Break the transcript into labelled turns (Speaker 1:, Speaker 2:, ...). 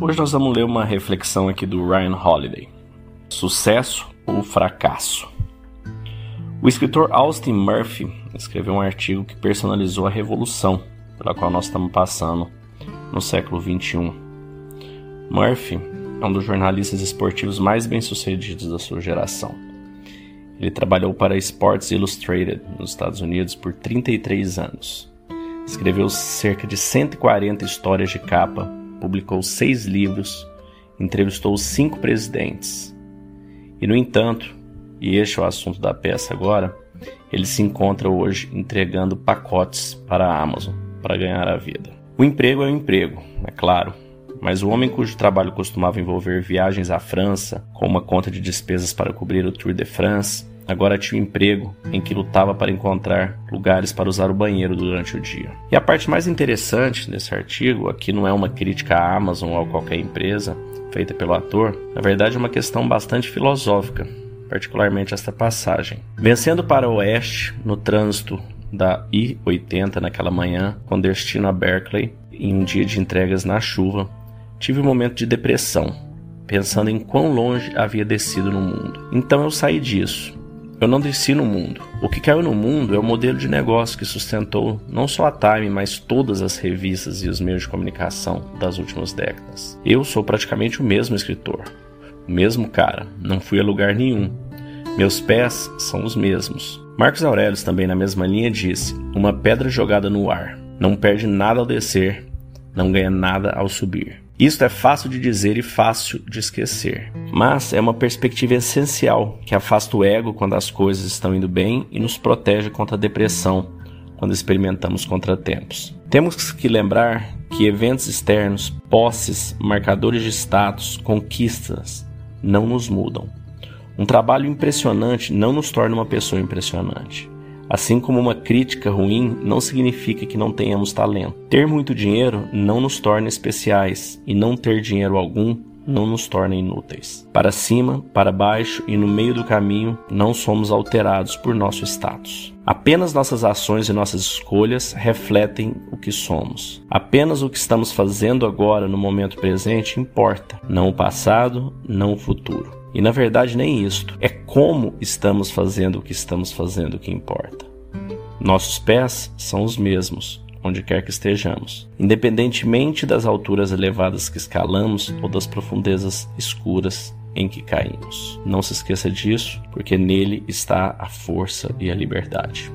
Speaker 1: Hoje nós vamos ler uma reflexão aqui do Ryan Holiday. Sucesso ou fracasso? O escritor Austin Murphy escreveu um artigo que personalizou a revolução pela qual nós estamos passando no século XXI. Murphy é um dos jornalistas esportivos mais bem-sucedidos da sua geração. Ele trabalhou para Sports Illustrated nos Estados Unidos por 33 anos. Escreveu cerca de 140 histórias de capa, publicou seis livros, entrevistou cinco presidentes. E, no entanto, e este é o assunto da peça agora, ele se encontra hoje entregando pacotes para a Amazon para ganhar a vida. O emprego é o emprego, é claro, mas o homem cujo trabalho costumava envolver viagens à França, com uma conta de despesas para cobrir o Tour de France, agora tinha um emprego em que lutava para encontrar lugares para usar o banheiro durante o dia. E a parte mais interessante desse artigo, aqui não é uma crítica à Amazon ou a qualquer empresa feita pelo ator, na verdade é uma questão bastante filosófica, particularmente esta passagem. Vencendo para o oeste, no trânsito da I-80 naquela manhã, com destino a Berkeley, em um dia de entregas na chuva, tive um momento de depressão, pensando em quão longe havia descido no mundo. Então eu saí disso. Eu não desci no mundo. O que caiu no mundo é o modelo de negócio que sustentou não só a Time, mas todas as revistas e os meios de comunicação das últimas décadas. Eu sou praticamente o mesmo escritor, o mesmo cara, não fui a lugar nenhum. Meus pés são os mesmos. Marcos Aurelius, também na mesma linha, disse: Uma pedra jogada no ar não perde nada ao descer, não ganha nada ao subir. Isto é fácil de dizer e fácil de esquecer, mas é uma perspectiva essencial que afasta o ego quando as coisas estão indo bem e nos protege contra a depressão quando experimentamos contratempos. Temos que lembrar que eventos externos, posses, marcadores de status, conquistas não nos mudam. Um trabalho impressionante não nos torna uma pessoa impressionante. Assim como uma crítica ruim não significa que não tenhamos talento. Ter muito dinheiro não nos torna especiais, e não ter dinheiro algum não nos torna inúteis. Para cima, para baixo e no meio do caminho, não somos alterados por nosso status. Apenas nossas ações e nossas escolhas refletem o que somos. Apenas o que estamos fazendo agora no momento presente importa, não o passado, não o futuro. E na verdade, nem isto. É como estamos fazendo o que estamos fazendo que importa. Nossos pés são os mesmos, onde quer que estejamos, independentemente das alturas elevadas que escalamos ou das profundezas escuras em que caímos. Não se esqueça disso, porque nele está a força e a liberdade.